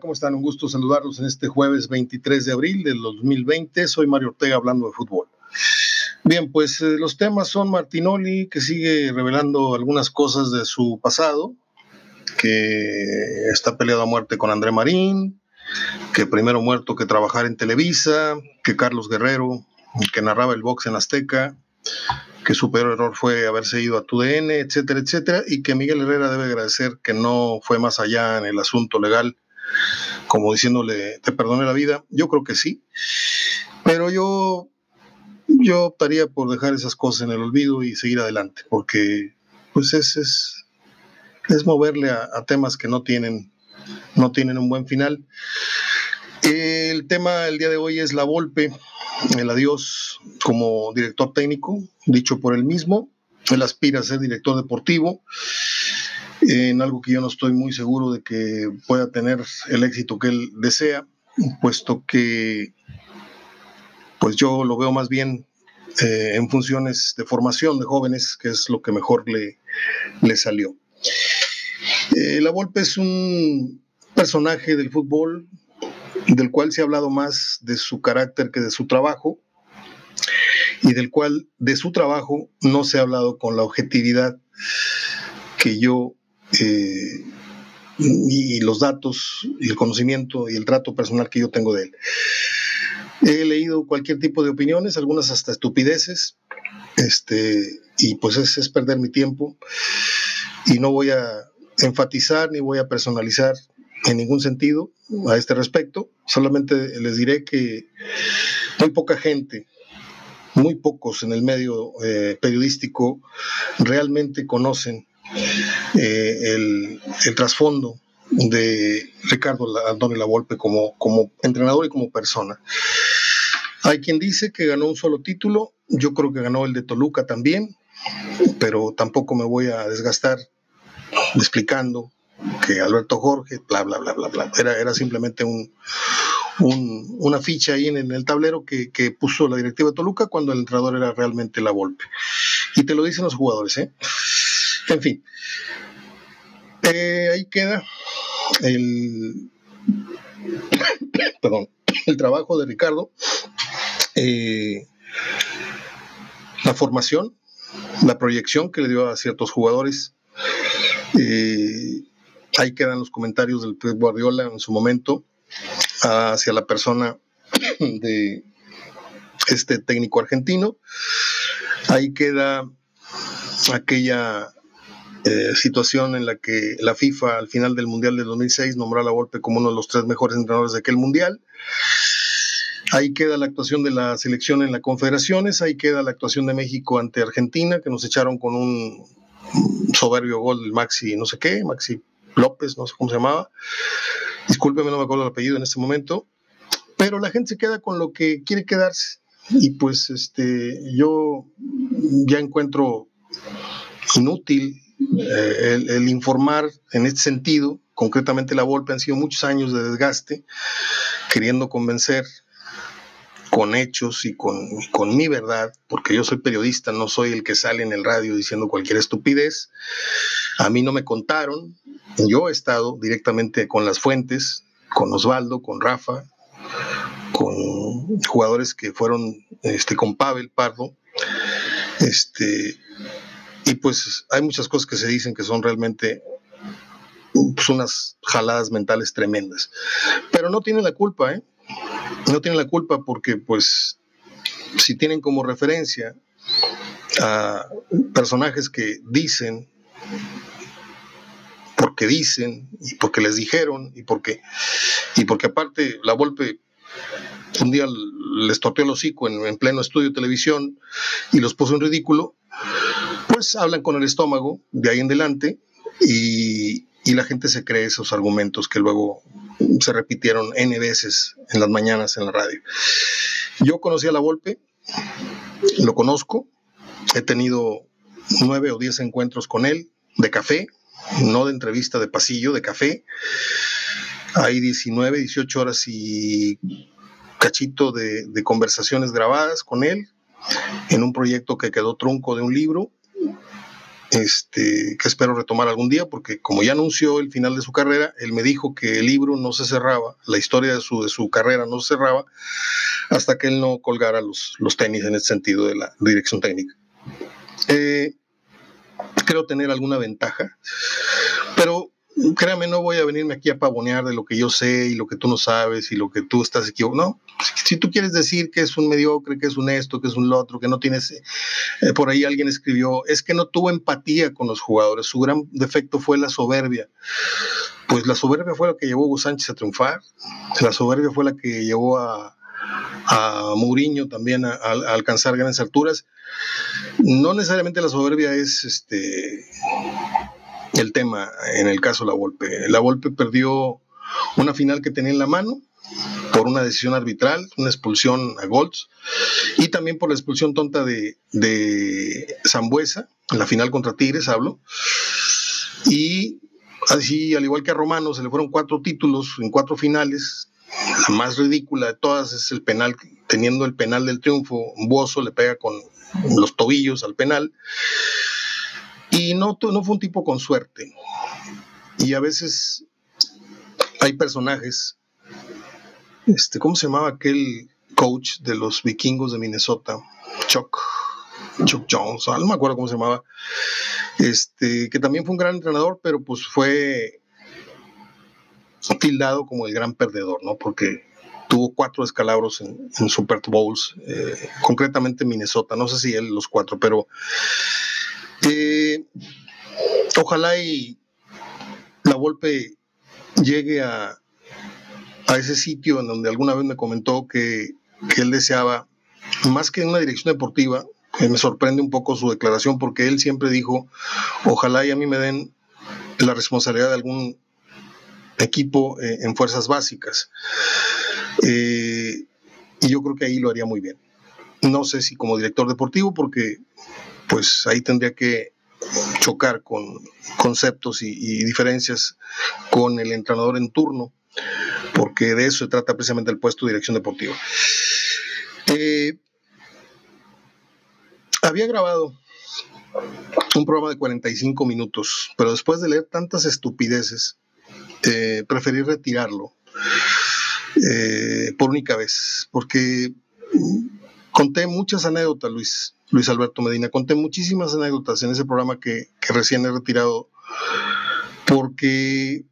¿Cómo están? Un gusto saludarlos en este jueves 23 de abril del 2020. Soy Mario Ortega hablando de fútbol. Bien, pues eh, los temas son Martinoli, que sigue revelando algunas cosas de su pasado, que está peleado a muerte con André Marín, que primero muerto que trabajar en Televisa, que Carlos Guerrero, que narraba el box en Azteca, que su peor error fue haberse ido a TUDN, etcétera, etcétera, y que Miguel Herrera debe agradecer que no fue más allá en el asunto legal, como diciéndole, te perdone la vida. Yo creo que sí, pero yo, yo optaría por dejar esas cosas en el olvido y seguir adelante, porque pues es, es, es moverle a, a temas que no tienen, no tienen un buen final. El tema el día de hoy es la Volpe, el adiós como director técnico, dicho por él mismo. Él aspira a ser director deportivo, en algo que yo no estoy muy seguro de que pueda tener el éxito que él desea, puesto que pues yo lo veo más bien eh, en funciones de formación de jóvenes, que es lo que mejor le, le salió. Eh, la Volpe es un personaje del fútbol del cual se ha hablado más de su carácter que de su trabajo, y del cual de su trabajo no se ha hablado con la objetividad que yo eh, y los datos y el conocimiento y el trato personal que yo tengo de él. He leído cualquier tipo de opiniones, algunas hasta estupideces, este, y pues es, perder mi tiempo y no voy a enfatizar ni voy a personalizar en ningún sentido a este respecto. Solamente les diré que muy poca gente, muy pocos en el medio eh, periodístico realmente conocen eh, el, trasfondo de Ricardo Antonio Lavolpe como, como entrenador y como persona. Hay quien dice que ganó un solo título, yo creo que ganó el de Toluca también, pero tampoco me voy a desgastar explicando que Alberto Jorge, bla, bla, bla, bla, bla. Era, era simplemente un, una ficha ahí en, el tablero que, que, puso la directiva de Toluca cuando el entrenador era realmente la Volpe. Y te lo dicen los jugadores, ¿eh? En fin. Eh, ahí queda el, perdón, el trabajo de Ricardo, eh, la formación, la proyección que le dio a ciertos jugadores. Eh, Ahí quedan los comentarios del Pep Guardiola en su momento hacia la persona de este técnico argentino. Ahí queda aquella eh, situación en la que la FIFA al final del Mundial del 2006 nombró a la Volpe como uno de los tres mejores entrenadores de aquel Mundial. Ahí queda la actuación de la selección en las confederaciones, ahí queda la actuación de México ante Argentina, que nos echaron con un soberbio gol del Maxi, no sé qué, Maxi López, no sé cómo se llamaba. Discúlpeme, no me acuerdo el apellido en este momento. Pero la gente se queda con lo que quiere quedarse. Y pues este, yo ya encuentro inútil eh, el, informar en este sentido. Concretamente la Volpe han sido muchos años de desgaste, queriendo convencer con hechos y con, con, mi verdad, porque yo soy periodista, no soy el que sale en el radio diciendo cualquier estupidez. A mí no me contaron, yo he estado directamente con las fuentes, con Osvaldo, con Rafa, con jugadores que fueron este, con Pavel Pardo. Este, y pues hay muchas cosas que se dicen que son realmente pues, unas jaladas mentales tremendas. Pero no tienen la culpa, ¿eh? No tienen la culpa porque, pues, si tienen como referencia a personajes que dicen porque dicen y porque les dijeron y porque y porque aparte la Volpe un día les torteó el hocico en, en, pleno estudio de televisión y los puso en ridículo, hablan con el estómago de ahí en adelante y, y la gente se cree esos argumentos que luego se repitieron N veces en las mañanas en la radio. Yo conocí a la Volpe, lo conozco, he tenido nueve o diez encuentros con él de café, no de entrevista de pasillo, de café. Hay 19, 18 horas y cachito de, de conversaciones grabadas con él en un proyecto que quedó trunco de un libro este, que espero retomar algún día, porque como ya anunció el final de su carrera, él me dijo que el libro no se cerraba, la historia de su, de su carrera no se cerraba hasta que él no colgara los, los tenis en el sentido de la dirección técnica. Eh, creo tener alguna ventaja, pero créame, no voy a venirme aquí a pavonear de lo que yo sé y lo que tú no sabes y lo que tú estás equivocado. No, si tú quieres decir que es un mediocre, que es un esto, que es un lo otro, que no tienes, eh, por ahí alguien escribió, es que no tuvo empatía con los jugadores, su gran defecto fue la soberbia. Pues la soberbia fue la que llevó a Hugo Sánchez a triunfar, la soberbia fue la que llevó a, a Mourinho también a, a alcanzar grandes alturas. No necesariamente la soberbia es este el tema en el caso La Volpe. La Volpe perdió una final que tenía en la mano por una decisión arbitral, una expulsión a Golds, y también por la expulsión tonta de, de Zambuesa, en la final contra Tigres, hablo. Y así, al igual que a Romano, se le fueron cuatro títulos en cuatro finales. La más ridícula de todas es el penal, teniendo el penal del triunfo, Bozo le pega con los tobillos al penal. Y no, no fue un tipo con suerte. Y a veces hay personajes, este, ¿cómo se llamaba aquel coach de los vikingos de Minnesota? Chuck, Chuck Jones, no me acuerdo cómo se llamaba, este, que también fue un gran entrenador, pero pues fue tildado como el gran perdedor, ¿no? Porque tuvo cuatro escalabros en, Super Bowls, eh, concretamente en Minnesota, no sé si él los cuatro, pero eh, ojalá y la Volpe llegue a, a, ese sitio en donde alguna vez me comentó que, que él deseaba, más que en una dirección deportiva, me sorprende un poco su declaración porque él siempre dijo, ojalá y a mí me den la responsabilidad de algún equipo eh, en fuerzas básicas. Eh, y yo creo que ahí lo haría muy bien. No sé si como director deportivo, porque pues ahí tendría que chocar con conceptos y, diferencias con el entrenador en turno, porque de eso se trata precisamente el puesto de dirección deportiva. Eh, había grabado un programa de 45 minutos, pero después de leer tantas estupideces, eh, preferí retirarlo eh, por única vez, porque conté muchas anécdotas, Luis, Luis Alberto Medina. Conté muchísimas anécdotas en ese programa que, recién he retirado porque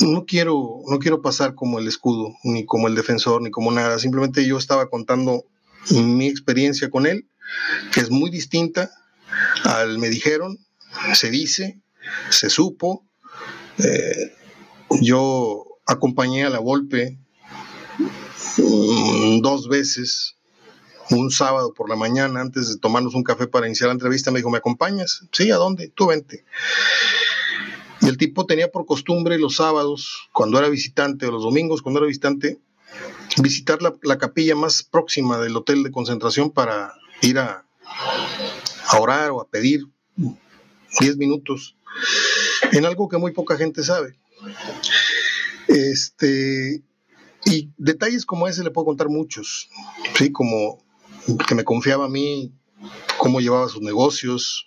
no quiero, no quiero pasar como el escudo, ni como el defensor, ni como nada. Simplemente yo estaba contando mi experiencia con él, que es muy distinta al me dijeron, se dice, se supo. Eh, yo acompañé a la Volpe mm, dos veces un sábado por la mañana, antes de tomarnos un café para iniciar la entrevista, me dijo, ¿me acompañas? Sí, ¿a dónde? Tú vente. Y el tipo tenía por costumbre los sábados, cuando era visitante, o los domingos, cuando era visitante, visitar la, capilla más próxima del hotel de concentración para ir a, a orar o a pedir 10 minutos en algo que muy poca gente sabe. Este, y detalles como ese le puedo contar muchos, ¿sí? Como que me confiaba a mí cómo llevaba sus negocios.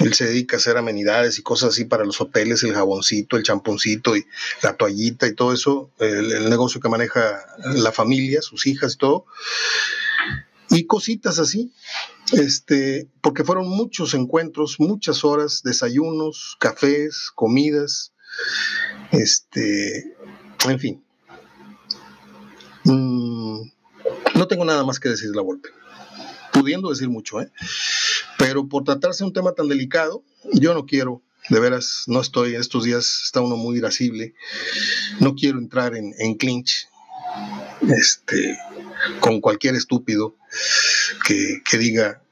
Él se dedica a hacer amenidades y cosas así para los hoteles, el jaboncito, el champoncito y la toallita y todo eso, el, negocio que maneja la familia, sus hijas y todo. Y cositas así, este, porque fueron muchos encuentros, muchas horas, desayunos, cafés, comidas, este, en fin. Mm, no tengo nada más que decir de la golpe pudiendo decir mucho, ¿eh? Pero por tratarse de un tema tan delicado, yo no quiero, de veras, no estoy, estos días está uno muy irascible, no quiero entrar en, en clinch este, con cualquier estúpido que, que diga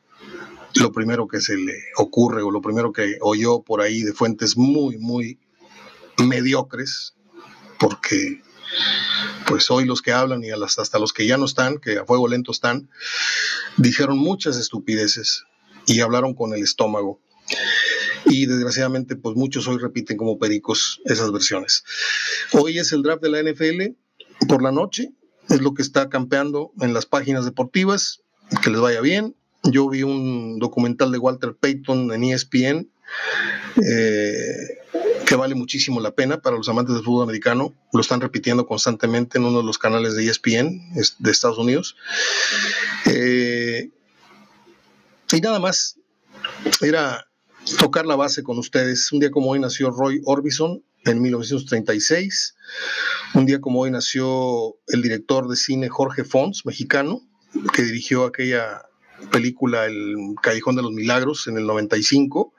lo primero que se le ocurre o lo primero que oyó por ahí de fuentes muy, muy mediocres, porque pues hoy los que hablan y hasta los que ya no están, que a fuego lento están, dijeron muchas estupideces y hablaron con el estómago. Y desgraciadamente, pues muchos hoy repiten como pericos esas versiones. Hoy es el draft de la NFL por la noche, es lo que está campeando en las páginas deportivas, que les vaya bien. yo vi un documental de Walter Payton en ESPN eh, vale muchísimo la pena para los amantes del fútbol americano. Lo están repitiendo constantemente en uno de los canales de ESPN de Estados Unidos. Eh, y nada más, era tocar la base con ustedes. Un día como hoy nació Roy Orbison en 1936. Un día como hoy nació el director de cine Jorge Fons, mexicano, que dirigió aquella película El Callejón de los Milagros en el 95,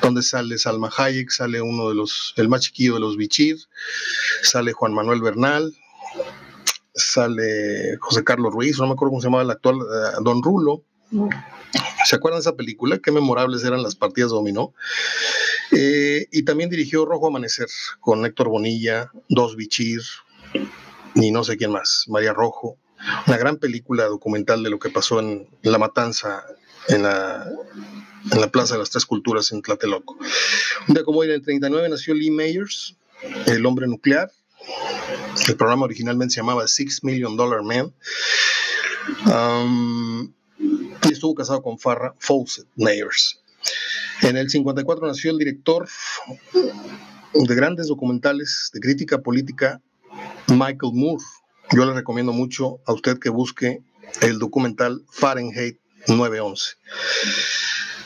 donde sale Salma Hayek, sale uno de los, el más chiquillo de los Bichir, sale Juan Manuel Bernal, sale José Carlos Ruiz, no me acuerdo cómo se llamaba el actual, eh, Don Rulo. ¿Se acuerdan de esa película? Qué memorables eran las partidas de dominó. Eh, y también dirigió Rojo Amanecer con Héctor Bonilla, Dos Bichir y no sé quién más, María Rojo. Una gran película documental de lo que pasó en la matanza en la, en la Plaza de las Tres Culturas en Tlatelolco. Un día como hoy, en el 39, nació Lee Mayers, el hombre nuclear. El programa originalmente se llamaba Six Million Dollar Man. Um, y estuvo casado con Farrah Fawcett Mayers. En el 54 nació el director de grandes documentales de crítica política, Michael Moore. Yo le recomiendo mucho a usted que busque el documental Fahrenheit 911.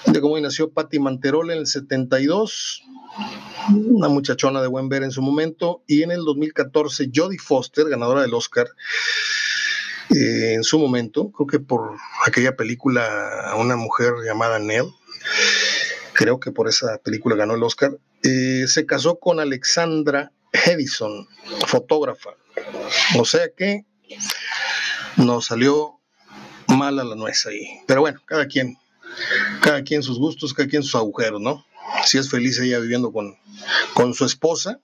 De cómo nació Patti Manterola en el 72, una muchachona de buen ver en su momento, y en el 2014 Jodie Foster, ganadora del Oscar, eh, en su momento, creo que por aquella película Una mujer llamada Nell, creo que por esa película ganó el Oscar, eh, se casó con Alexandra Edison, fotógrafa. O sea que nos salió mala la nuez ahí. Pero bueno, cada quien, cada quien sus gustos, cada quien sus agujeros, ¿no? Si es feliz ella viviendo con, con su esposa,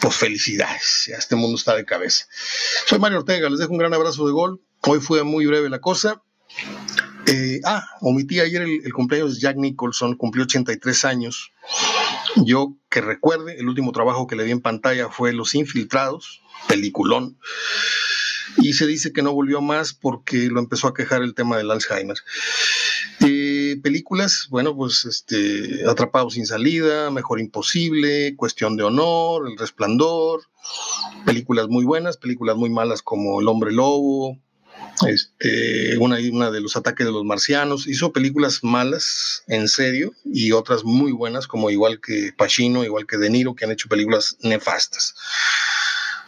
pues felicidades, este mundo está de cabeza. Soy Mario Ortega, les dejo un gran abrazo de gol. Hoy fue muy breve la cosa. Eh, ah, omití ayer el, el, cumpleaños de Jack Nicholson, cumplió 83 años. Yo que recuerde, el último trabajo que le vi en pantalla fue Los Infiltrados, peliculón. Y se dice que no volvió más porque lo empezó a quejar el tema del Alzheimer. Eh, películas, bueno, pues este, Atrapado sin salida, Mejor Imposible, Cuestión de Honor, El Resplandor, películas muy buenas, películas muy malas como El Hombre Lobo, este, una, de los ataques de los marcianos, hizo películas malas, en serio, y otras muy buenas, como igual que Pacino, igual que De Niro, que han hecho películas nefastas.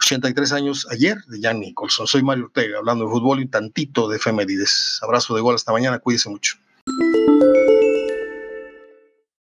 83 años ayer de Jan Nicholson. Soy Mario Ortega, hablando de fútbol y tantito de efemérides. Abrazo de gol hasta mañana, cuídese mucho.